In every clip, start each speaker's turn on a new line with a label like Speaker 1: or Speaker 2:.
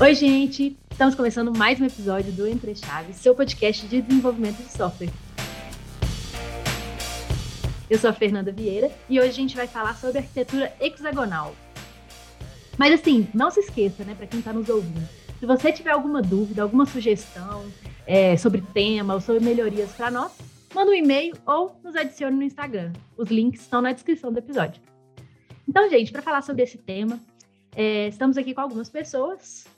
Speaker 1: Oi, gente! Estamos começando mais um episódio do Entre Chaves, seu podcast de desenvolvimento de software. Eu sou a Fernanda Vieira e hoje a gente vai falar sobre arquitetura hexagonal. Mas assim, não se esqueça, né, para quem está nos ouvindo, se você tiver alguma dúvida, alguma sugestão é, sobre tema ou sobre melhorias para nós, manda um e-mail ou nos adicione no Instagram. Os links estão na descrição do episódio. Então, gente, para falar sobre esse tema, é, estamos aqui com algumas pessoas,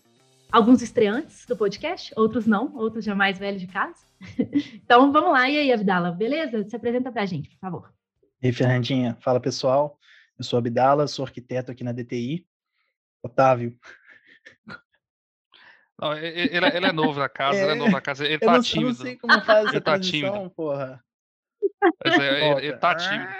Speaker 1: alguns estreantes do podcast, outros não, outros já mais velhos de casa. então, vamos lá. E aí, Abdala, beleza? Se apresenta para a gente, por favor.
Speaker 2: E aí, Fernandinha. Fala, pessoal. Eu sou Abdala, sou arquiteto aqui na DTI. Otávio.
Speaker 3: Não, ele, ele, é novo na casa, é, ele é novo na casa, ele tá
Speaker 2: não,
Speaker 3: tímido.
Speaker 2: Eu não sei como faz essa ele tá tímido. porra.
Speaker 3: Mas é, ele, ele, tá tímido.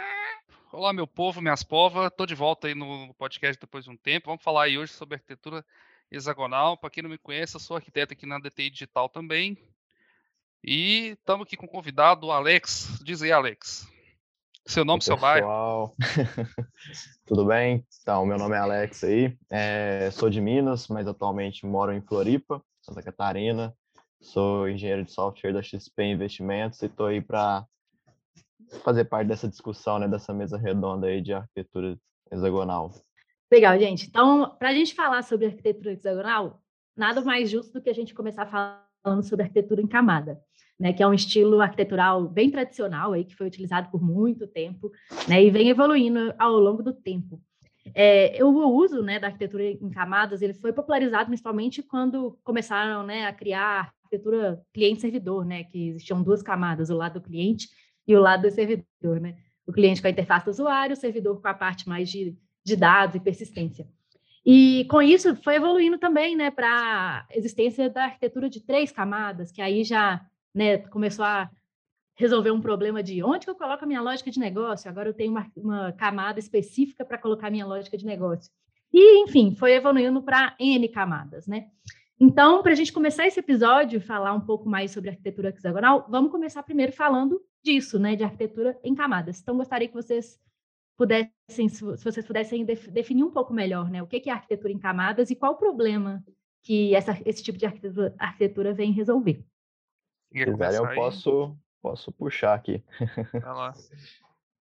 Speaker 3: Olá, meu povo, minhas povas. Tô de volta aí no podcast depois de um tempo. Vamos falar aí hoje sobre arquitetura hexagonal. Para quem não me conhece, eu sou arquiteto aqui na DTI Digital também. E estamos aqui com o convidado, Alex. Diz aí, Alex. Seu nome, seu
Speaker 4: bairro. Tudo bem? Então, meu nome é Alex aí. É, sou de Minas, mas atualmente moro em Floripa, Santa Catarina. Sou engenheiro de software da XP Investimentos e estou aí para fazer parte dessa discussão, né, dessa mesa redonda aí de arquitetura hexagonal.
Speaker 1: Legal, gente. Então, para a gente falar sobre arquitetura hexagonal, nada mais justo do que a gente começar falando sobre arquitetura em camada né, que é um estilo arquitetural bem tradicional aí, que foi utilizado por muito tempo, né, e vem evoluindo ao longo do tempo. É, o uso né, da arquitetura em camadas ele foi popularizado principalmente quando começaram né, a criar arquitetura cliente-servidor, né, que existiam duas camadas, o lado do cliente e o lado do servidor. Né? O cliente com a interface do usuário, o servidor com a parte mais de, de dados e persistência. E com isso foi evoluindo também né, para a existência da arquitetura de três camadas, que aí já né, começou a resolver um problema de onde que eu coloco a minha lógica de negócio, agora eu tenho uma, uma camada específica para colocar a minha lógica de negócio. E, enfim, foi evoluindo para N camadas, né? Então, para a gente começar esse episódio, falar um pouco mais sobre arquitetura hexagonal, vamos começar primeiro falando disso, né, de arquitetura em camadas. Então, gostaria que vocês pudessem, se vocês pudessem definir um pouco melhor, né, o que é arquitetura em camadas e qual o problema que essa, esse tipo de arquitetura, arquitetura vem resolver.
Speaker 4: Se quiser, eu posso, posso puxar aqui.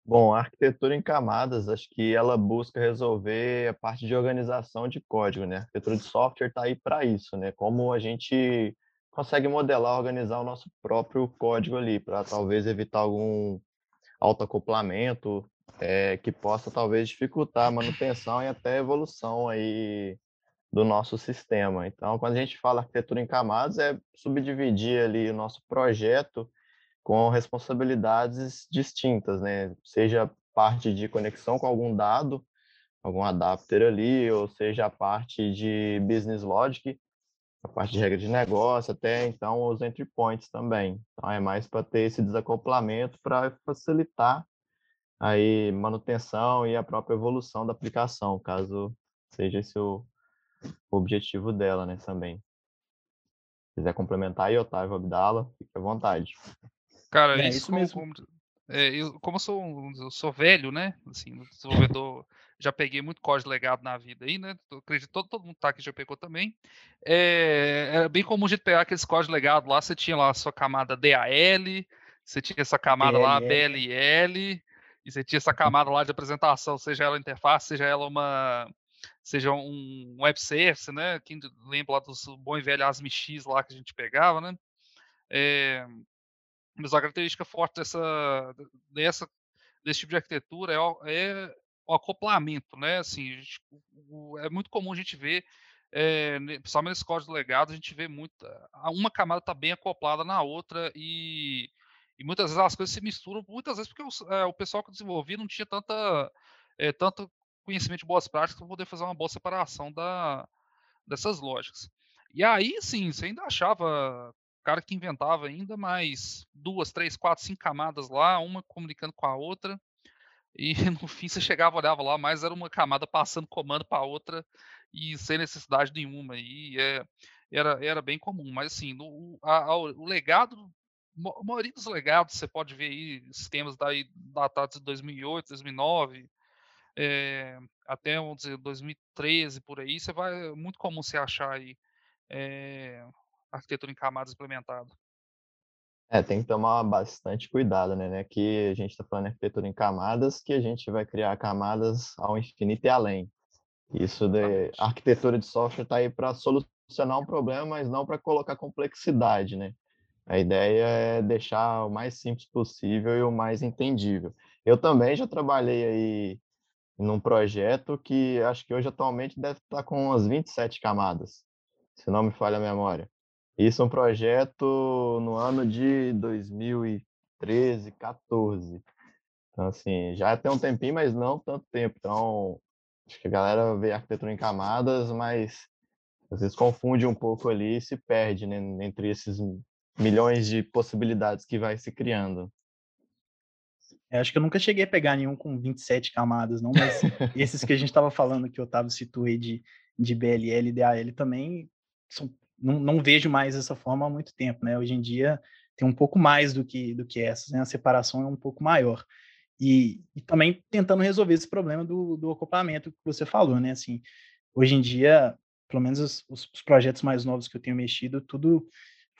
Speaker 4: Bom, a arquitetura em camadas, acho que ela busca resolver a parte de organização de código, né? A arquitetura de software está aí para isso, né? Como a gente consegue modelar, organizar o nosso próprio código ali, para talvez evitar algum autoacoplamento é, que possa talvez dificultar a manutenção e até a evolução aí do nosso sistema. Então, quando a gente fala arquitetura em camadas, é subdividir ali o nosso projeto com responsabilidades distintas, né? Seja parte de conexão com algum dado, algum adapter ali, ou seja a parte de business logic, a parte de regra de negócio, até então os entry points também. Então é mais para ter esse desacoplamento para facilitar aí manutenção e a própria evolução da aplicação, caso seja esse o, objetivo dela, né, também. Se quiser complementar aí, Otávio Abdala, fique à vontade.
Speaker 3: Cara, é, isso, isso mesmo. Como, é, eu, como eu sou, eu sou velho, né, assim, desenvolvedor, já peguei muito código legado na vida aí, né, eu acredito que todo, todo mundo tá aqui já pegou também, é, era bem comum a gente pegar aqueles códigos legados lá, você tinha lá a sua camada DAL, você tinha essa camada lá BLL, e você tinha essa camada lá de apresentação, seja ela interface, seja ela uma seja um web service, né? Quem lembra lá dos bom e velho ASMX lá que a gente pegava, né? É, mas a característica forte dessa, dessa, desse tipo de arquitetura é, é o acoplamento, né? Assim, gente, o, é muito comum a gente ver, é, principalmente nesse código legado, a gente vê muito, uma camada está bem acoplada na outra e, e muitas vezes as coisas se misturam, muitas vezes porque o, é, o pessoal que desenvolvia não tinha tanta, é, tanto conhecimento de boas práticas para poder fazer uma boa separação da, dessas lógicas. E aí, sim, você ainda achava cara que inventava ainda mais duas, três, quatro, cinco camadas lá, uma comunicando com a outra. E no fim você chegava, olhava lá, mas era uma camada passando comando para outra e sem necessidade nenhuma. E é, era, era bem comum. Mas assim, no, a, a, o legado, a maioria dos legados, você pode ver aí sistemas daí, datados de 2008, 2009, é, até vamos dizer, 2013 por aí, você vai é muito comum você achar aí é, arquitetura em camadas implementado?
Speaker 4: É, tem que tomar bastante cuidado, né? né? Que a gente está falando de arquitetura em camadas, que a gente vai criar camadas ao infinito e além. Isso de arquitetura de software está aí para solucionar um problema, mas não para colocar complexidade, né? A ideia é deixar o mais simples possível e o mais entendível. Eu também já trabalhei aí num projeto que acho que hoje atualmente deve estar tá com umas 27 camadas, se não me falha a memória. Isso é um projeto no ano de 2013, 14. Então, assim, já tem um tempinho, mas não tanto tempo. Então, acho que a galera vê arquitetura em camadas, mas às vezes confunde um pouco ali e se perde né, entre esses milhões de possibilidades que vai se criando.
Speaker 2: Eu acho que eu nunca cheguei a pegar nenhum com 27 camadas, não, mas esses que a gente estava falando, que o Otávio citou aí de, de BLL e DAL também são não, não, vejo mais essa forma há muito tempo, né? Hoje em dia tem um pouco mais do que do que essas, né? A separação é um pouco maior. E, e também tentando resolver esse problema do, do acoplamento que você falou, né? Assim, hoje em dia, pelo menos os, os projetos mais novos que eu tenho mexido, tudo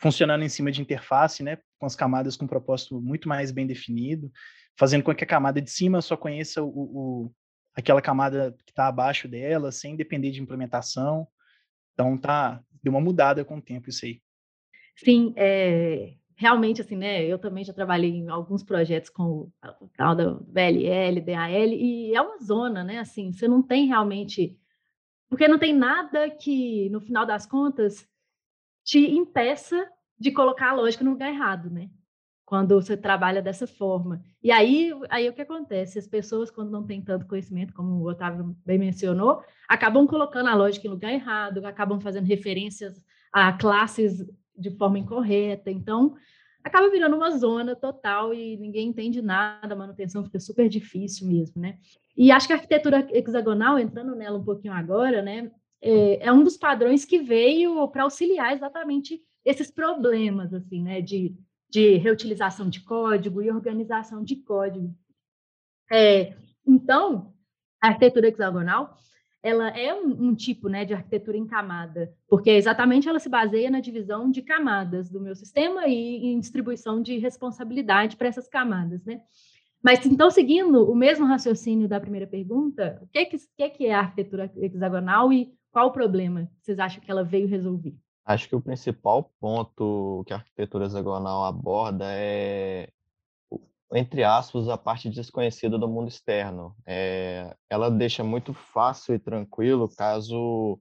Speaker 2: funcionando em cima de interface, né? Com as camadas com um propósito muito mais bem definido, fazendo com que a camada de cima só conheça o, o aquela camada que está abaixo dela, sem depender de implementação. Então tá, deu uma mudada com o tempo isso aí.
Speaker 1: Sim, é, realmente assim, né? Eu também já trabalhei em alguns projetos com o, tal da VLL, DAL, e é uma zona, né? Assim, você não tem realmente. Porque não tem nada que, no final das contas, te impeça de colocar a lógica no lugar errado, né? quando você trabalha dessa forma. E aí, aí o que acontece? As pessoas, quando não têm tanto conhecimento, como o Otávio bem mencionou, acabam colocando a lógica em lugar errado, acabam fazendo referências a classes de forma incorreta. Então, acaba virando uma zona total e ninguém entende nada, a manutenção fica super difícil mesmo, né? E acho que a arquitetura hexagonal, entrando nela um pouquinho agora, né, é, é um dos padrões que veio para auxiliar exatamente esses problemas, assim, né, de de reutilização de código e organização de código. É, então, a arquitetura hexagonal ela é um, um, tipo né, de arquitetura em camada, porque exatamente ela se baseia na divisão de camadas do meu sistema e em distribuição de responsabilidade para essas camadas. Né? Mas, então, seguindo o mesmo raciocínio da primeira pergunta, o que que, que é a arquitetura hexagonal e qual o problema vocês acham que ela veio resolver?
Speaker 4: Acho que o principal ponto que a arquitetura hexagonal aborda é, entre aspas, a parte desconhecida do mundo externo. É, ela deixa muito fácil e tranquilo caso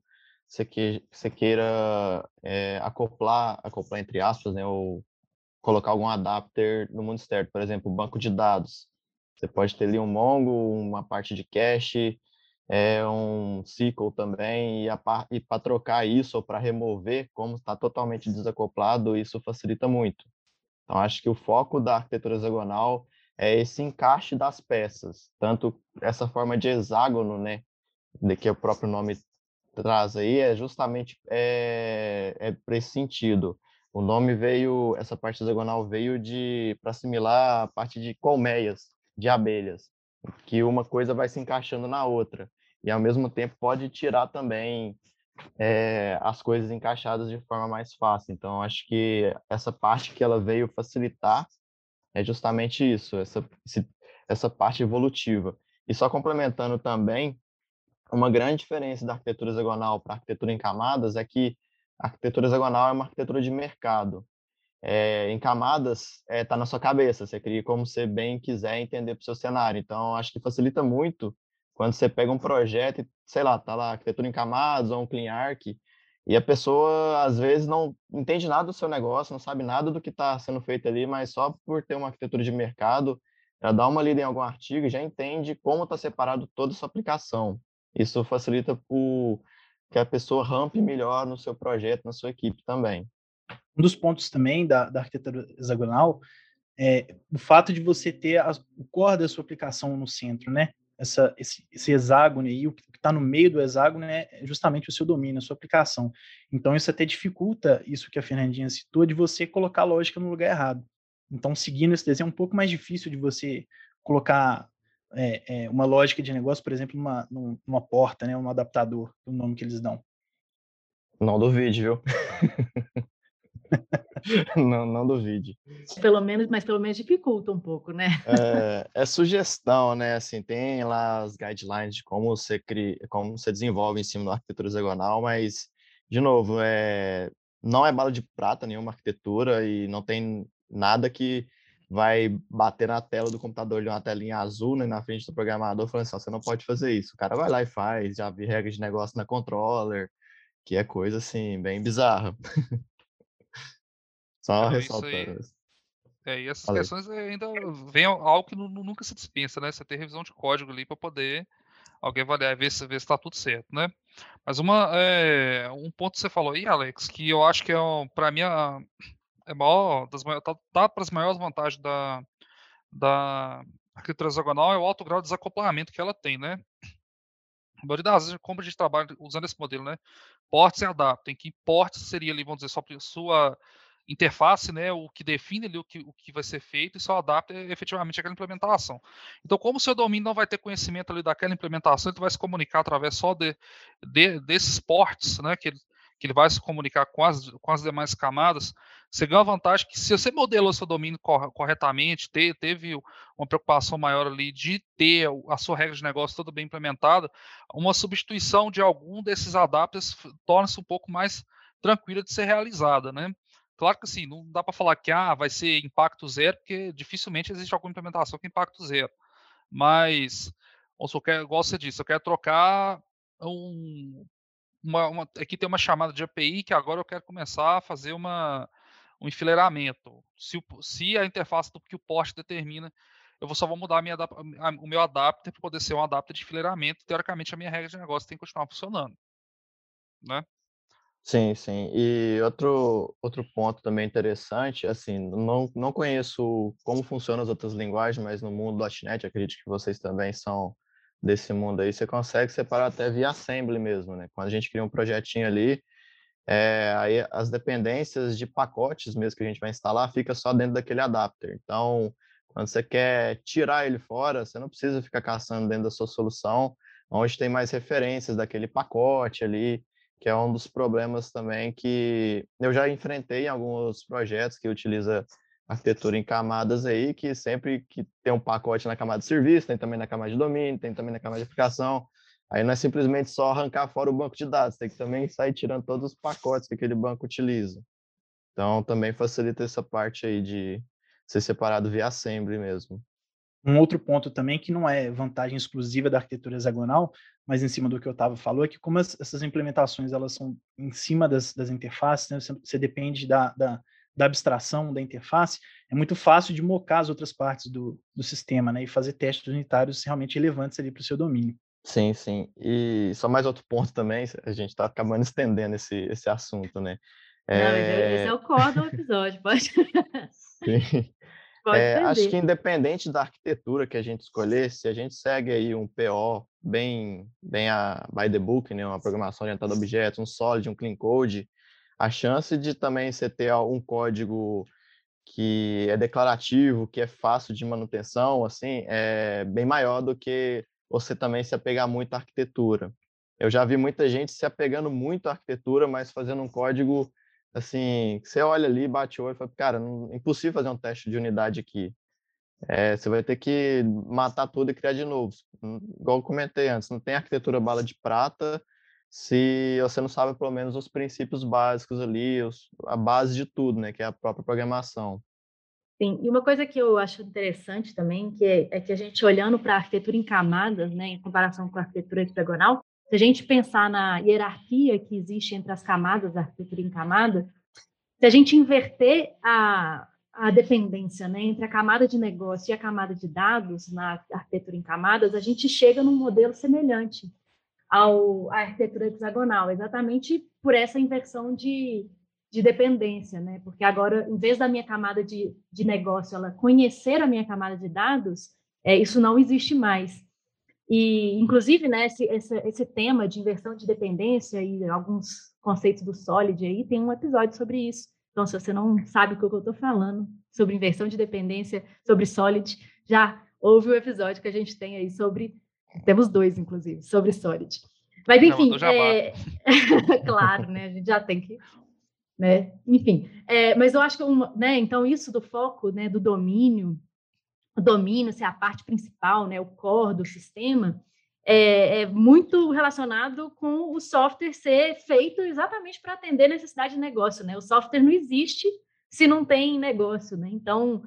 Speaker 4: você, você queira é, acoplar, acoplar entre aspas, né, ou colocar algum adapter no mundo externo. Por exemplo, banco de dados. Você pode ter ali um Mongo, uma parte de cache, é um SQL também, e, e para trocar isso ou para remover, como está totalmente desacoplado, isso facilita muito. Então, acho que o foco da arquitetura hexagonal é esse encaixe das peças, tanto essa forma de hexágono, né, de que o próprio nome traz aí, é justamente é, é para esse sentido. O nome veio, essa parte hexagonal veio de para assimilar a parte de colmeias, de abelhas, que uma coisa vai se encaixando na outra e ao mesmo tempo pode tirar também é, as coisas encaixadas de forma mais fácil. Então, acho que essa parte que ela veio facilitar é justamente isso, essa, essa parte evolutiva. E só complementando também, uma grande diferença da arquitetura hexagonal para arquitetura em camadas é que a arquitetura hexagonal é uma arquitetura de mercado. É, em camadas está é, tá na sua cabeça, você cria como você bem quiser entender para o seu cenário. Então, acho que facilita muito quando você pega um projeto sei lá, tá lá arquitetura em camadas ou um clean arc, e a pessoa às vezes não entende nada do seu negócio, não sabe nada do que está sendo feito ali, mas só por ter uma arquitetura de mercado, já dá uma lida em algum artigo e já entende como está separado toda a sua aplicação. Isso facilita o que a pessoa rampe melhor no seu projeto, na sua equipe também.
Speaker 2: Um dos pontos também da, da arquitetura hexagonal é o fato de você ter a, o core da sua aplicação no centro, né? Essa, esse, esse hexágono aí, o que está no meio do hexágono é justamente o seu domínio, a sua aplicação. Então, isso até dificulta isso que a Fernandinha citou, de você colocar a lógica no lugar errado. Então, seguindo esse desenho, é um pouco mais difícil de você colocar é, é, uma lógica de negócio, por exemplo, numa, numa porta, né, um adaptador, o nome que eles dão.
Speaker 4: Não duvide, viu? não, não duvide.
Speaker 1: Pelo menos, mas pelo menos dificulta um pouco, né?
Speaker 4: é, é, sugestão, né? Assim, tem lá as guidelines de como você cria, como você desenvolve em cima da arquitetura hexagonal, mas, de novo, é, não é bala de prata nenhuma arquitetura e não tem nada que vai bater na tela do computador de uma telinha azul né, na frente do programador falando assim, você não pode fazer isso. O cara vai lá e faz, já vi regras de negócio na controller, que é coisa assim, bem bizarra. Só é, ressaltando isso.
Speaker 3: É, e essas Valeu. questões ainda vem algo que nunca se dispensa, né? Você ter revisão de código ali para poder alguém avaliar ver se está tudo certo, né? Mas uma é, um ponto que você falou aí, Alex, que eu acho que é para mim a, é maior das tá, tá para as maiores vantagens da da arquitetura hexagonal é o alto grau de desacoplamento que ela tem, né? A maioria das vezes, como a gente trabalha usando esse modelo, né? Portes e adaptem, que portes seria ali, vamos dizer, só sua interface, né, o que define ali o que, o que vai ser feito e só adapta efetivamente aquela implementação. Então, como o seu domínio não vai ter conhecimento ali daquela implementação, ele vai se comunicar através só de, de desses ports, né, que ele, que ele vai se comunicar com as, com as demais camadas, você ganha a vantagem que se você modelou seu domínio corretamente, te, teve uma preocupação maior ali de ter a sua regra de negócio toda bem implementada, uma substituição de algum desses adapters torna-se um pouco mais tranquila de ser realizada, né? Claro que assim, não dá para falar que ah, vai ser impacto zero, porque dificilmente existe alguma implementação com impacto zero. Mas, ou se eu quero, igual você disse, eu quero trocar um. Uma, uma, aqui tem uma chamada de API que agora eu quero começar a fazer uma, um enfileiramento. Se, o, se a interface do que o poste determina, eu só vou mudar minha, a, o meu adapter para poder ser um adapter de enfileiramento. Teoricamente, a minha regra de negócio tem que continuar funcionando. Né?
Speaker 4: Sim, sim. E outro, outro ponto também interessante, assim, não, não conheço como funcionam as outras linguagens, mas no mundo do .NET, acredito que vocês também são desse mundo aí, você consegue separar até via assembly mesmo, né? Quando a gente cria um projetinho ali, é, aí as dependências de pacotes mesmo que a gente vai instalar fica só dentro daquele adapter. Então, quando você quer tirar ele fora, você não precisa ficar caçando dentro da sua solução, onde tem mais referências daquele pacote ali, que é um dos problemas também que eu já enfrentei em alguns projetos que utiliza arquitetura em camadas aí, que sempre que tem um pacote na camada de serviço, tem também na camada de domínio, tem também na camada de aplicação, aí não é simplesmente só arrancar fora o banco de dados, tem que também sair tirando todos os pacotes que aquele banco utiliza. Então, também facilita essa parte aí de ser separado via assembly mesmo.
Speaker 2: Um outro ponto também que não é vantagem exclusiva da arquitetura hexagonal, mas em cima do que o Otávio falou, é que como as, essas implementações elas são em cima das, das interfaces, né, você, você, depende da, da, da, abstração da interface, é muito fácil de mocar as outras partes do, do sistema né, e fazer testes unitários realmente relevantes ali para o seu domínio.
Speaker 4: Sim, sim. E só mais outro ponto também, a gente está acabando estendendo esse, esse assunto, né?
Speaker 1: É... Não, esse é o core do episódio, pode.
Speaker 4: Sim. É, acho que independente da arquitetura que a gente escolher, se a gente segue aí um PO bem, bem a by the book, né, uma programação orientada a objetos, um solid, um clean code, a chance de também você ter um código que é declarativo, que é fácil de manutenção, assim, é bem maior do que você também se apegar muito à arquitetura. Eu já vi muita gente se apegando muito à arquitetura, mas fazendo um código assim, você olha ali, bate o olho e fala, cara, não, impossível fazer um teste de unidade aqui. É, você vai ter que matar tudo e criar de novo. Hum, igual eu comentei antes, não tem arquitetura bala de prata se você não sabe pelo menos os princípios básicos ali, os, a base de tudo, né, que é a própria programação.
Speaker 1: Sim, e uma coisa que eu acho interessante também, que é, é que a gente olhando para a arquitetura em camadas, né, em comparação com a arquitetura hexagonal, se a gente pensar na hierarquia que existe entre as camadas da arquitetura em camada, se a gente inverter a, a dependência né, entre a camada de negócio e a camada de dados na arquitetura em camadas, a gente chega num modelo semelhante ao, à arquitetura hexagonal, exatamente por essa inversão de, de dependência, né? Porque agora, em vez da minha camada de, de negócio ela conhecer a minha camada de dados, é, isso não existe mais. E, inclusive, né, esse, esse, esse, tema de inversão de dependência e alguns conceitos do Solid aí, tem um episódio sobre isso. Então, se você não sabe o que eu estou falando sobre inversão de dependência, sobre Solid, já ouve o episódio que a gente tem aí sobre, temos dois, inclusive, sobre Solid. Mas, enfim, é... claro, né? A gente já tem que. Né? Enfim, é, mas eu acho que, uma, né, então, isso do foco, né, do domínio, o domínio ser a parte principal, né, o core do sistema, é, é, muito relacionado com o software ser feito exatamente para atender necessidade de negócio, né? O software não existe se não tem negócio, né? Então,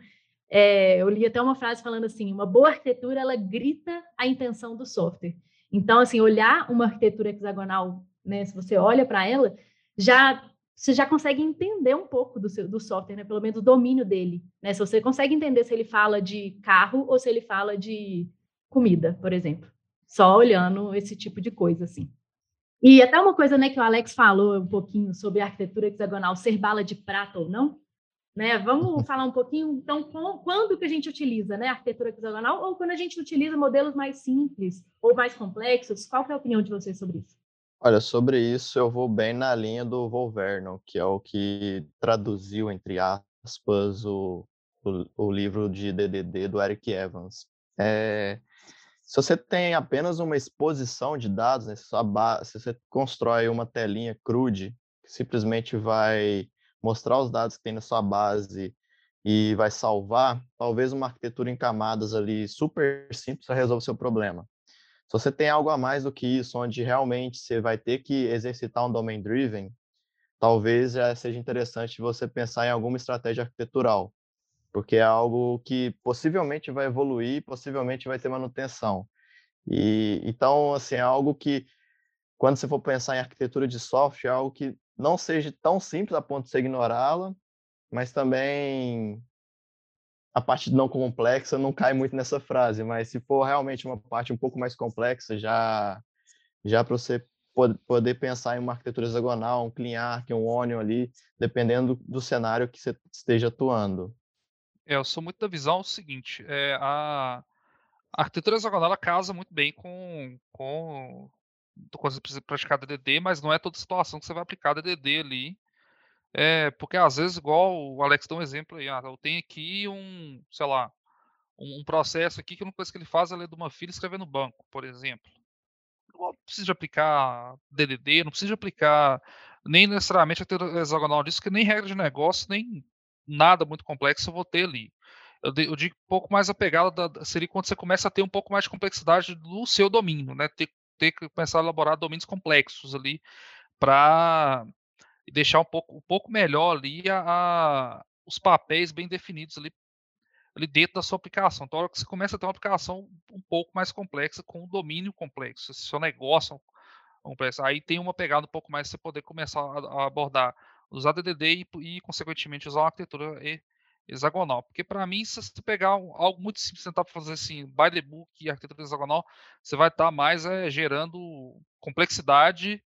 Speaker 1: é, eu li até uma frase falando assim, uma boa arquitetura, ela grita a intenção do software. Então, assim, olhar uma arquitetura hexagonal, né, se você olha para ela, já você já consegue entender um pouco do, seu, do software, né, pelo menos o domínio dele. Né? Se você consegue entender se ele fala de carro ou se ele fala de comida, por exemplo. Só olhando esse tipo de coisa, assim. E até uma coisa né, que o Alex falou um pouquinho sobre a arquitetura hexagonal ser bala de prata ou não, né? Vamos falar um pouquinho, então, quando que a gente utiliza né, a arquitetura hexagonal ou quando a gente utiliza modelos mais simples ou mais complexos? Qual é a opinião de vocês sobre isso?
Speaker 4: Olha, sobre isso eu vou bem na linha do Volverno, que é o que traduziu, entre aspas, o, o, o livro de DDD do Eric Evans. É, se você tem apenas uma exposição de dados, né, se, se você constrói uma telinha crude, que simplesmente vai mostrar os dados que tem na sua base e vai salvar, talvez uma arquitetura em camadas ali super simples resolva o seu problema. Se você tem algo a mais do que isso, onde realmente você vai ter que exercitar um domain driven, talvez já seja interessante você pensar em alguma estratégia arquitetural, porque é algo que possivelmente vai evoluir, possivelmente vai ter manutenção. E então, assim, é algo que quando você for pensar em arquitetura de software, é algo que não seja tão simples a ponto de você ignorá-la, mas também a parte não complexa não cai muito nessa frase, mas se for realmente uma parte um pouco mais complexa, já já para você poder pensar em uma arquitetura hexagonal, um clean arc, um onion ali, dependendo do cenário que você esteja atuando.
Speaker 3: É, eu sou muito da visão o seguinte, é, a, a arquitetura hexagonal casa muito bem com, com quando você precisa praticar DDD, mas não é toda situação que você vai aplicar DDD ali. É, porque às vezes, igual o Alex deu um exemplo aí, ah, eu tenho aqui um, sei lá, um, um processo aqui que uma coisa que ele faz é ler de uma filha escrever no banco, por exemplo. Não precisa aplicar DDD, não precisa aplicar nem necessariamente a hexagonal disso, que nem regra de negócio, nem nada muito complexo eu vou ter ali. Eu, eu digo um pouco mais a pegada da, seria quando você começa a ter um pouco mais de complexidade do seu domínio, né? Ter ter que começar a elaborar domínios complexos ali para deixar um pouco, um pouco melhor ali a, a, os papéis bem definidos ali, ali dentro da sua aplicação. Então, hora que você começa a ter uma aplicação um pouco mais complexa, com um domínio complexo, se seu negócio é complexo, aí tem uma pegada um pouco mais você poder começar a, a abordar, usar DDD e, e, consequentemente, usar uma arquitetura hexagonal. Porque para mim, se você pegar algo muito simples, tentar fazer assim, by the book e arquitetura hexagonal, você vai estar tá mais é, gerando complexidade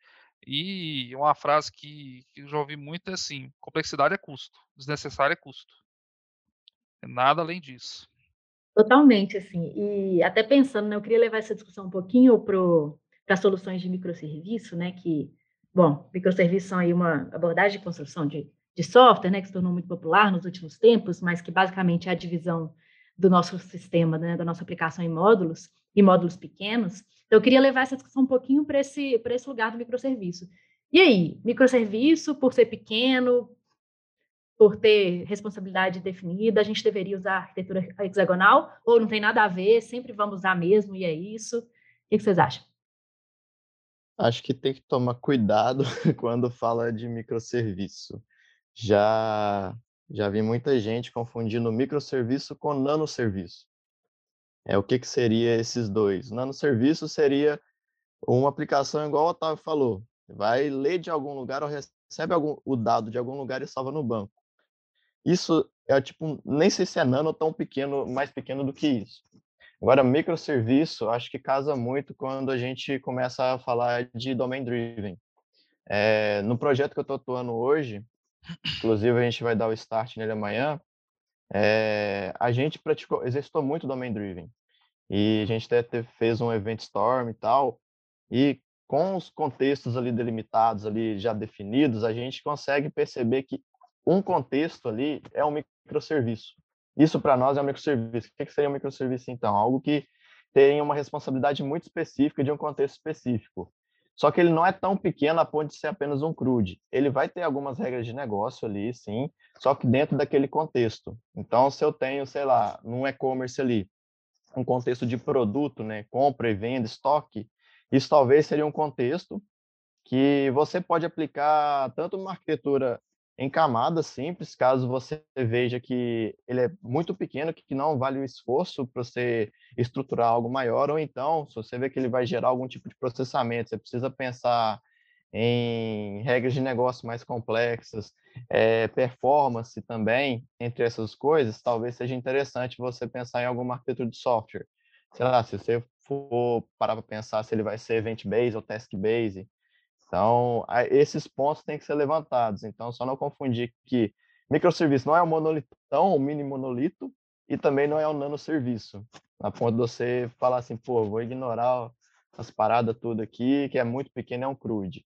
Speaker 3: e uma frase que, que, eu já ouvi muito é assim, complexidade é custo, desnecessário é custo. Nada além disso.
Speaker 1: Totalmente, assim. E até pensando, né, eu queria levar essa discussão um pouquinho para soluções de microserviço, né, que, bom, microserviços são aí uma abordagem de construção de de software, né, que se tornou muito popular nos últimos tempos, mas que basicamente é a divisão do nosso sistema, né, da nossa aplicação em módulos, e módulos pequenos. Então, eu queria levar essa discussão um pouquinho para esse, esse lugar do microserviço. E aí, microserviço, por ser pequeno, por ter responsabilidade definida, a gente deveria usar arquitetura hexagonal, ou não tem nada a ver, sempre vamos usar mesmo, e é isso? O que vocês acham?
Speaker 4: Acho que tem que tomar cuidado quando fala de microserviço já já vi muita gente confundindo microserviço com nanoserviço. É o que que seria esses dois? Nanoserviço seria uma aplicação igual o Otávio falou, vai ler de algum lugar ou recebe algum, o dado de algum lugar e salva no banco. Isso é tipo, nem sei se é nano tão pequeno, mais pequeno do que isso. Agora, microserviço, acho que casa muito quando a gente começa a falar de domain driven. É, no projeto que eu estou atuando hoje, inclusive a gente vai dar o start nele amanhã, é, a gente praticou, exercitou muito Domain Driven. E a gente até fez um event storm e tal, e com os contextos ali delimitados, ali já definidos, a gente consegue perceber que um contexto ali é um microserviço. Isso para nós é um microserviço. O que seria um microserviço então? Algo que tem uma responsabilidade muito específica de um contexto específico. só que ele não é tão pequeno a ponto de ser apenas um CRUD. Ele vai ter algumas regras de negócio ali, sim, só que dentro daquele contexto. Então, se eu tenho, sei lá, num e-commerce ali, um contexto de produto, né, compra e venda, estoque, isso talvez seria um contexto que você pode aplicar tanto uma arquitetura em camadas simples, caso você veja que ele é muito pequeno, que não vale o esforço para você estruturar algo maior, ou então, se você vê que ele vai gerar algum tipo de processamento, você precisa pensar em regras de negócio mais complexas, é, performance também, entre essas coisas, talvez seja interessante você pensar em alguma arquitetura de software. Sei lá, se você for parar para pensar se ele vai ser event-based ou task-based, então, esses pontos têm que ser levantados. Então, só não confundir que microserviço não é um monolitão, um mini monolito, e também não é um nanoserviço. A ponto de você falar assim, pô, vou ignorar as paradas tudo aqui, que é muito pequeno, é um CRUD.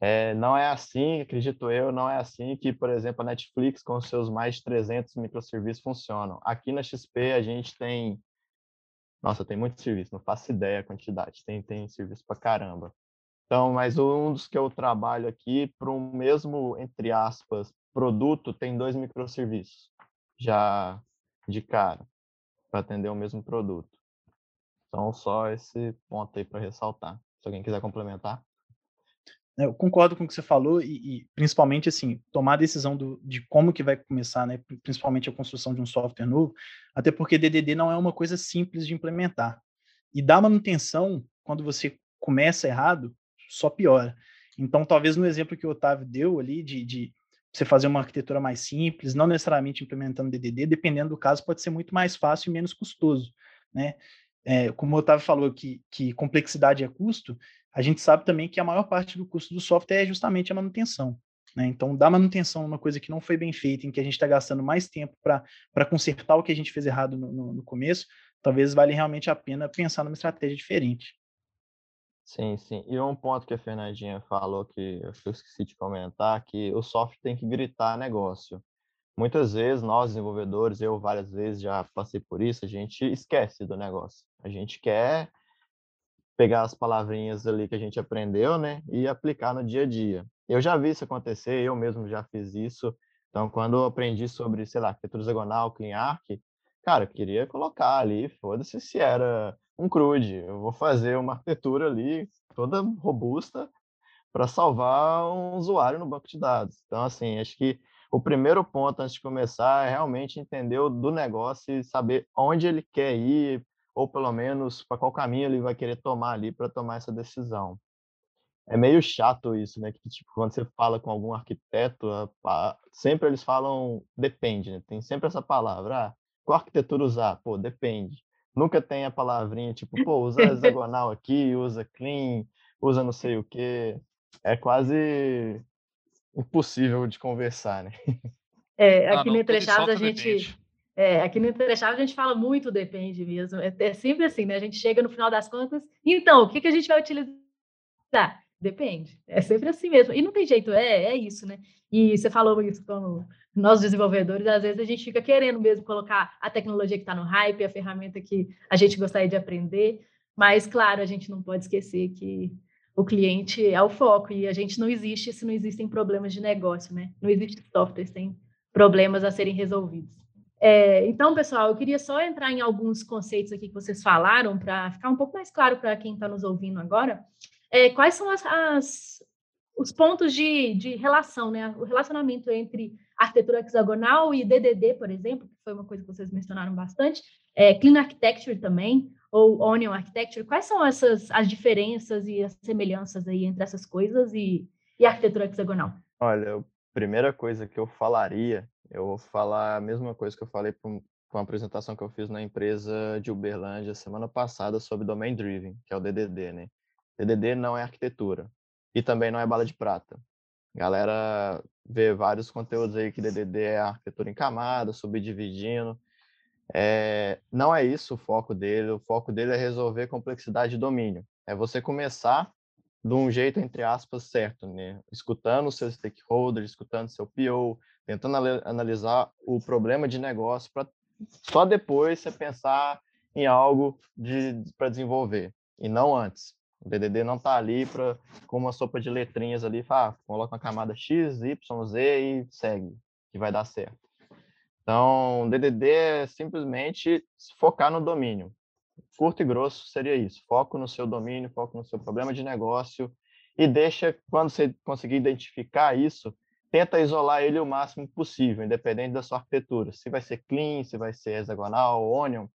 Speaker 4: É, não é assim, acredito eu, não é assim que, por exemplo, a Netflix com seus mais de 300 microserviços funcionam. Aqui na XP a gente tem, nossa, tem muito serviço, não faço ideia a quantidade, tem, tem serviço pra caramba. Então, mas um dos que eu trabalho aqui, para um mesmo, entre aspas, produto, tem dois microserviços já de cara, para atender o mesmo produto. Então, só esse ponto aí para ressaltar. Se alguém quiser complementar.
Speaker 2: Eu concordo com o que você falou e, e principalmente assim tomar a decisão do, de como que vai começar, né? Principalmente a construção de um software novo, até porque DDD não é uma coisa simples de implementar e dar manutenção quando você começa errado só piora. Então, talvez no exemplo que o Otávio deu ali, de, de você fazer uma arquitetura mais simples, não necessariamente implementando DDD, dependendo do caso, pode ser muito mais fácil e menos custoso, né? É, como o Otávio falou que, que complexidade é custo, a gente sabe também que a maior parte do custo do software é justamente a manutenção. Né? Então, dar manutenção numa coisa que não foi bem feita, em que a gente está gastando mais tempo para consertar o que a gente fez errado no, no, no começo, talvez vale realmente a pena pensar numa estratégia diferente.
Speaker 4: Sim, sim. E um ponto que a Fernandinha falou que eu esqueci de comentar, que o software tem que gritar negócio. Muitas vezes nós desenvolvedores, eu várias vezes já passei por isso, a gente esquece do negócio. A gente quer pegar as palavrinhas ali que a gente aprendeu, né, e aplicar no dia a dia. Eu já vi isso acontecer, eu mesmo já fiz isso. Então, quando eu aprendi sobre, sei lá, arquitetura hexagonal, Clean Arc, cara, eu queria colocar ali, foda-se se era um CRUD. Eu vou fazer uma arquitetura ali toda robusta para salvar um usuário no banco de dados. Então, assim, acho que o primeiro ponto antes de começar é realmente entender o do negócio e saber onde ele quer ir, ou pelo menos para qual caminho ele vai querer tomar ali para tomar essa decisão. É meio chato isso, né? Que tipo, quando você fala com algum arquiteto, sempre eles falam depende, né? Tem sempre essa palavra. Ah, qual arquitetura usar? Pô, depende. Nunca tem a palavrinha tipo, pô, usa hexagonal aqui, usa clean, usa não sei o quê. É quase impossível de conversar, né?
Speaker 1: É, aqui no Entrechaves a gente. É, aqui no Entrechaves a gente fala muito depende mesmo. É, é, sempre assim, né? A gente chega no final das contas. Então, o que, que a gente vai utilizar? Depende. É sempre assim mesmo. E não tem jeito, é, é isso, né? E você falou isso como nós desenvolvedores, às vezes a gente fica querendo mesmo colocar a tecnologia que está no hype, a ferramenta que a gente gostaria de aprender, mas, claro, a gente não pode esquecer que o cliente é o foco e a gente não existe se não existem problemas de negócio, né? Não existe software sem problemas a serem resolvidos. É, então, pessoal, eu queria só entrar em alguns conceitos aqui que vocês falaram para ficar um pouco mais claro para quem está nos ouvindo agora. É, quais são as, as, os pontos de, de relação, né? O relacionamento entre arquitetura hexagonal e DDD, por exemplo, que foi uma coisa que vocês mencionaram bastante, é, Clean Architecture também, ou Onion Architecture, quais são essas as diferenças e as semelhanças aí entre essas coisas e, e arquitetura hexagonal?
Speaker 4: Olha, a primeira coisa que eu falaria, eu vou falar a mesma coisa que eu falei com uma apresentação que eu fiz na empresa de Uberlândia semana passada sobre Domain Driven, que é o DDD, né? DDD não é arquitetura e também não é bala de prata. Galera vê vários conteúdos aí que DDD é arquitetura em camada, subdividindo. É, não é isso o foco dele. O foco dele é resolver complexidade de domínio. É você começar de um jeito, entre aspas, certo, né? Escutando seus stakeholders, escutando seu PO, tentando analisar o problema de negócio para só depois você pensar em algo de, para desenvolver, e não antes. O DDD não está ali para com uma sopa de letrinhas ali, ah, coloca uma camada X, Y, Z e segue, que vai dar certo. Então, DDD é simplesmente focar no domínio. Curto e grosso seria isso. Foco no seu domínio, foco no seu problema de negócio e deixa, quando você conseguir identificar isso, tenta isolar ele o máximo possível, independente da sua arquitetura. Se vai ser clean, se vai ser hexagonal, onion,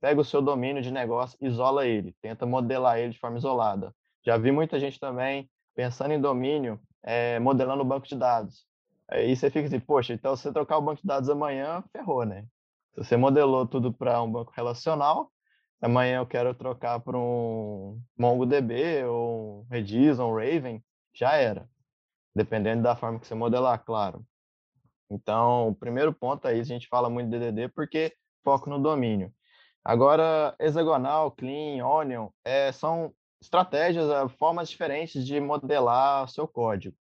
Speaker 4: pega o seu domínio de negócio, isola ele, tenta modelar ele de forma isolada. Já vi muita gente também pensando em domínio, é, modelando o banco de dados. Aí você fica assim, poxa, então se você trocar o banco de dados amanhã, ferrou, né? Se você modelou tudo para um banco relacional, amanhã eu quero trocar para um MongoDB ou um Redis ou um Raven, já era. Dependendo da forma que você modelar, claro. Então, o primeiro ponto aí, a gente fala muito de DDD porque foco no domínio. Agora, hexagonal, clean, onion, é, são estratégias, é, formas diferentes de modelar seu código.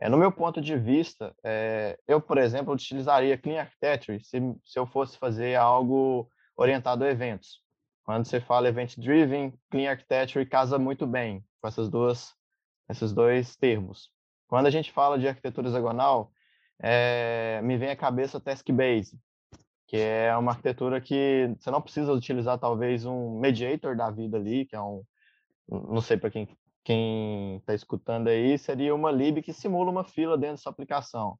Speaker 4: É, no meu ponto de vista, é, eu, por exemplo, utilizaria Clean Architecture se, se eu fosse fazer algo orientado a eventos. Quando você fala Event Driven, Clean Architecture casa muito bem com essas duas, esses dois termos. Quando a gente fala de arquitetura hexagonal, é, me vem à cabeça Task Base, que é uma arquitetura que você não precisa utilizar talvez um mediator da vida ali, que é um, não sei para quem quem está escutando aí, seria uma lib que simula uma fila dentro da sua aplicação.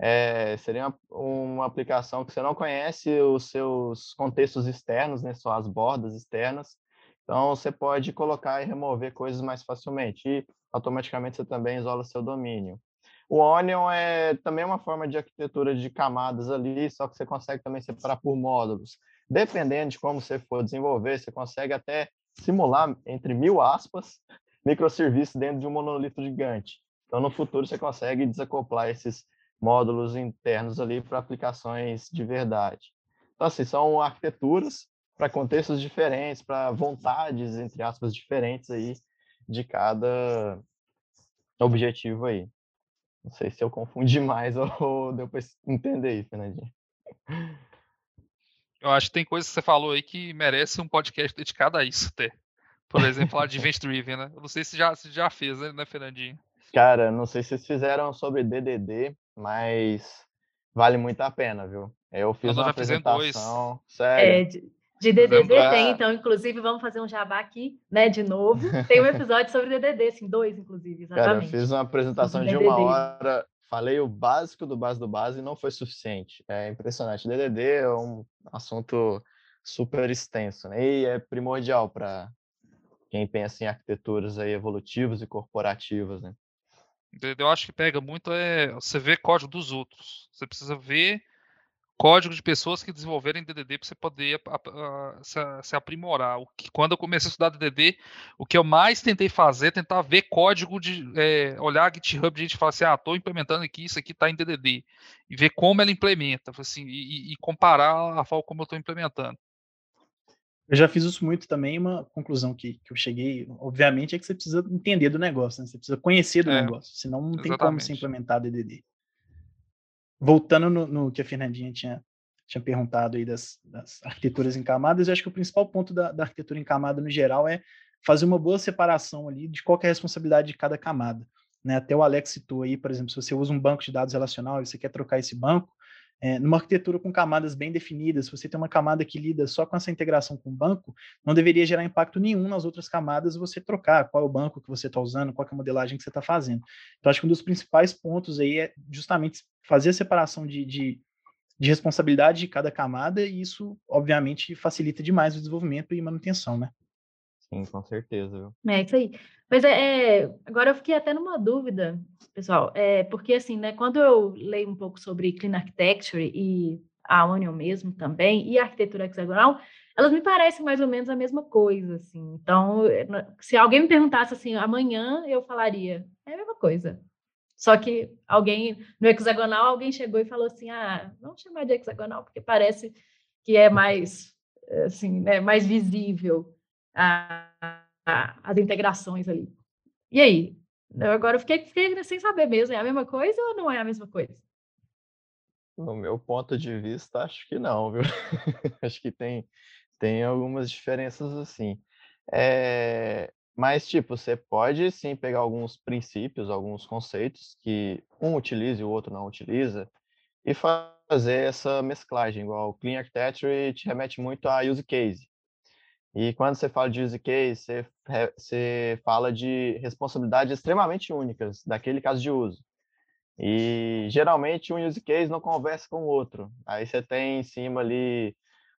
Speaker 4: É, seria uma, uma, aplicação que você não conhece os seus contextos externos, né, só as bordas externas. Então, você pode colocar e remover coisas mais facilmente. E, automaticamente, você também isola seu domínio. O Onion é também uma forma de arquitetura de camadas ali, só que você consegue também separar por módulos. Dependendo de como você for desenvolver, você consegue até simular, entre mil aspas, microserviços dentro de um monolito gigante. Então, no futuro, você consegue desacoplar esses módulos internos ali para aplicações de verdade. Então, assim, são arquiteturas para contextos diferentes, para vontades, entre aspas, diferentes aí de cada objetivo aí. Não sei se eu confundi mais ou deu para entender aí, Fernandinho.
Speaker 3: Eu acho que tem coisas que você falou aí que merece um podcast dedicado a isso, até. Por exemplo, falar de Event Driven, né? Eu não sei se já, se já fez, né, né, Fernandinho?
Speaker 4: Cara, não sei se vocês fizeram sobre DDD, mas vale muito a pena, viu? Eu fiz uma apresentação, sério.
Speaker 1: É, de, de DDD tem, então, inclusive, vamos fazer um jabá aqui, né, de novo. Tem um episódio sobre DDD, sim, dois, inclusive, exatamente.
Speaker 4: Cara, eu fiz uma apresentação de uma hora, falei o básico do base do base e não foi suficiente. É impressionante. DDD é um assunto super extenso, né? E é primordial para quem pensa em arquiteturas aí evolutivas e corporativas, né?
Speaker 3: Eu acho que pega muito é você ver código dos outros. Você precisa ver código de pessoas que desenvolverem DDD para você poder se, se, aprimorar. O que, quando eu comecei a estudar DDD, o que eu mais tentei fazer é tentar ver código de é, olhar GitHub de gente falar assim, ah, estou implementando aqui, isso aqui está em DDD e ver como ela implementa, assim, e, e comparar a forma como eu estou implementando.
Speaker 2: Eu já fiz isso muito também, uma conclusão que, que eu cheguei, obviamente, é que você precisa entender do negócio, né? Você precisa conhecer do é, negócio, senão não exatamente. tem como se implementar DDD. Voltando no, no, que a Fernandinha tinha, tinha perguntado aí das, das arquiteturas em camadas, eu acho que o principal ponto da, da arquitetura em camada no geral é fazer uma boa separação ali de qual é a responsabilidade de cada camada. Né? Até o Alex citou aí, por exemplo, se você usa um banco de dados relacional e você quer trocar esse banco, é, numa arquitetura com camadas bem definidas, se você tem uma camada que lida só com essa integração com o banco, não deveria gerar impacto nenhum nas outras camadas você trocar qual é o banco que você está usando, qual é a modelagem que você está fazendo. Então, acho que um dos principais pontos aí é justamente fazer a separação de, de, de responsabilidade de cada camada, e isso, obviamente, facilita demais o desenvolvimento e manutenção, né?
Speaker 4: Sim, com certeza.
Speaker 1: É isso aí. Mas é, é, agora eu fiquei até numa dúvida, pessoal, é, porque assim, né, quando eu leio um pouco sobre Clean Architecture e a Onion mesmo também, e a arquitetura hexagonal, elas me parecem mais ou menos a mesma coisa, assim. Então, eh, se alguém me perguntasse assim, amanhã eu falaria, é a mesma coisa. Só que alguém, no hexagonal, alguém chegou e falou assim, ah, vamos chamar de hexagonal, porque parece que é mais, assim, né, mais visível as integrações ali. E aí? Eu agora fiquei, fiquei sem saber mesmo, é a mesma coisa ou não é a mesma coisa?
Speaker 4: No meu ponto de vista, acho que não, viu? acho que tem, tem algumas diferenças assim. É, Mas, tipo, você pode sim pegar alguns princípios, alguns conceitos que um utiliza e o outro não utiliza, e fazer essa mesclagem, igual o Clean Architecture te remete muito a use case. E quando você fala de use case, você, você fala de responsabilidades extremamente únicas daquele caso de uso. E geralmente um use case não conversa com o outro. Aí você tem em cima ali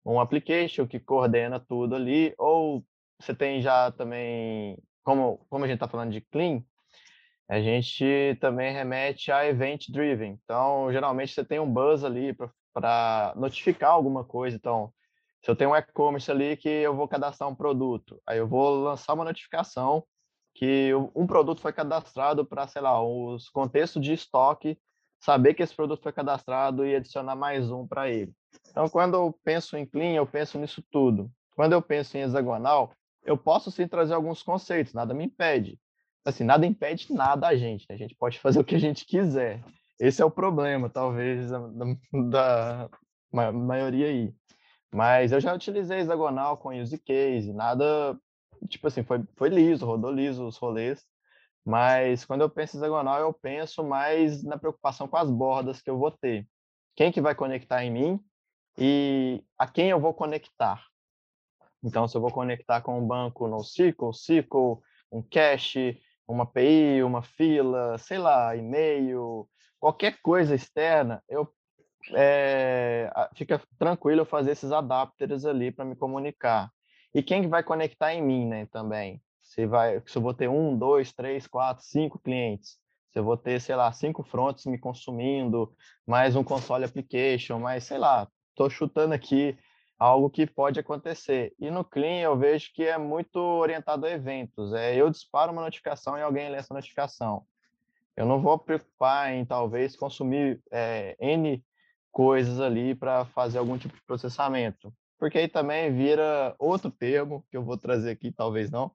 Speaker 4: um application que coordena tudo ali, ou você tem já também, como, como a gente está falando de clean, a gente também remete a event driven. Então, geralmente você tem um buzz ali para notificar alguma coisa. Então, se eu tenho um e-commerce ali que eu vou cadastrar um produto, aí eu vou lançar uma notificação que um produto foi cadastrado para, sei lá, os contextos de estoque, saber que esse produto foi cadastrado e adicionar mais um para ele. Então, quando eu penso em clean, eu penso nisso tudo. Quando eu penso em hexagonal, eu posso sim trazer alguns conceitos, nada me impede. Assim, nada impede nada a gente, né? a gente pode fazer o que a gente quiser. Esse é o problema, talvez, da, da maioria aí. Mas eu já utilizei hexagonal com use case, nada, tipo assim, foi, foi liso, rodou liso os rolês. Mas quando eu penso hexagonal, eu penso mais na preocupação com as bordas que eu vou ter. Quem que vai conectar em mim e a quem eu vou conectar. Então, se eu vou conectar com um banco no SQL, SQL, um cache, uma API, uma fila, sei lá, e-mail, qualquer coisa externa, eu é, fica tranquilo eu fazer esses adapters ali para me comunicar. E quem vai conectar em mim, né, também? Se, vai, se eu vou ter um, dois, três, quatro, cinco clientes, se eu vou ter, sei lá, cinco fronts me consumindo, mais um console application, mais, sei lá, estou chutando aqui algo que pode acontecer. E no Clean eu vejo que é muito orientado a eventos. É, eu disparo uma notificação e alguém lê essa notificação. Eu não vou preocupar em talvez consumir é, N coisas ali para fazer algum tipo de processamento. Porque aí também vira outro termo que eu vou trazer aqui, talvez não,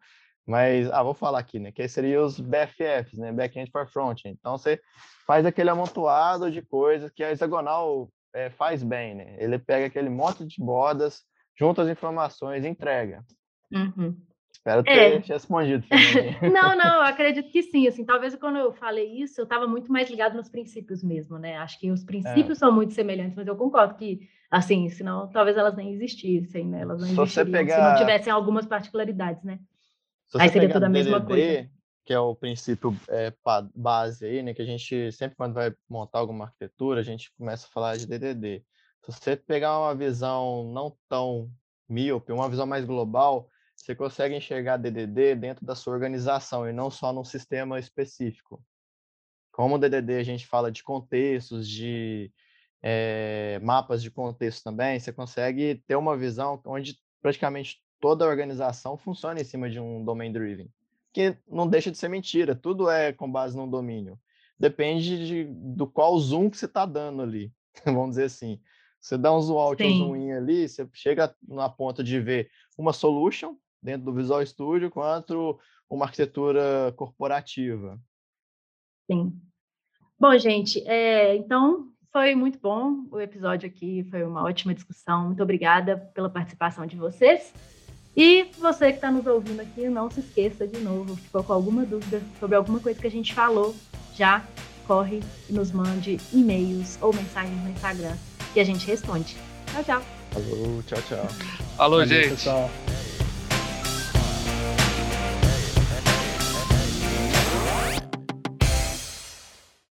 Speaker 4: mas ah, vou falar aqui, né? Que seria os BFFs, né? Backend for Frontend. Então você faz aquele amontoado de coisas que a hexagonal é, faz bem, né? Ele pega aquele monte de bordas, junta as informações entrega.
Speaker 1: Uhum.
Speaker 4: Espero ter é. respondido.
Speaker 1: não, não, eu acredito que sim. Assim, talvez quando eu falei isso, eu estava muito mais ligado nos princípios mesmo, né? Acho que os princípios é. são muito semelhantes, mas eu concordo que, assim, senão talvez elas nem existissem, né? Elas não se existiriam pegar... se não tivessem algumas particularidades, né? Aí seria tudo a mesma DDD, coisa
Speaker 4: que é o princípio é, base aí, né? Que a gente sempre quando vai montar alguma arquitetura, a gente começa a falar de DDD. Se você pegar uma visão não tão míope, uma visão mais global, você consegue enxergar DDD dentro da sua organização e não só num sistema específico. Como o DDD a gente fala de contextos, de é, mapas de contexto também, você consegue ter uma visão onde praticamente toda a organização funciona em cima de um domain driven que não deixa de ser mentira. Tudo é com base num domínio. Depende de, do qual zoom que você está dando ali, vamos dizer assim. Você dá um zoom out, Sim. um zoom in ali, você chega na ponta de ver uma solution dentro do Visual Studio quanto uma arquitetura corporativa.
Speaker 1: Sim. Bom, gente, é, então foi muito bom o episódio aqui, foi uma ótima discussão. Muito obrigada pela participação de vocês. E você que está nos ouvindo aqui, não se esqueça de novo, ficou com alguma dúvida sobre alguma coisa que a gente falou, já corre e nos mande e-mails ou mensagens no Instagram que a gente responde. Tchau, tchau.
Speaker 4: Alô, tchau, tchau.
Speaker 3: Alô, Valeu, gente. Pessoal.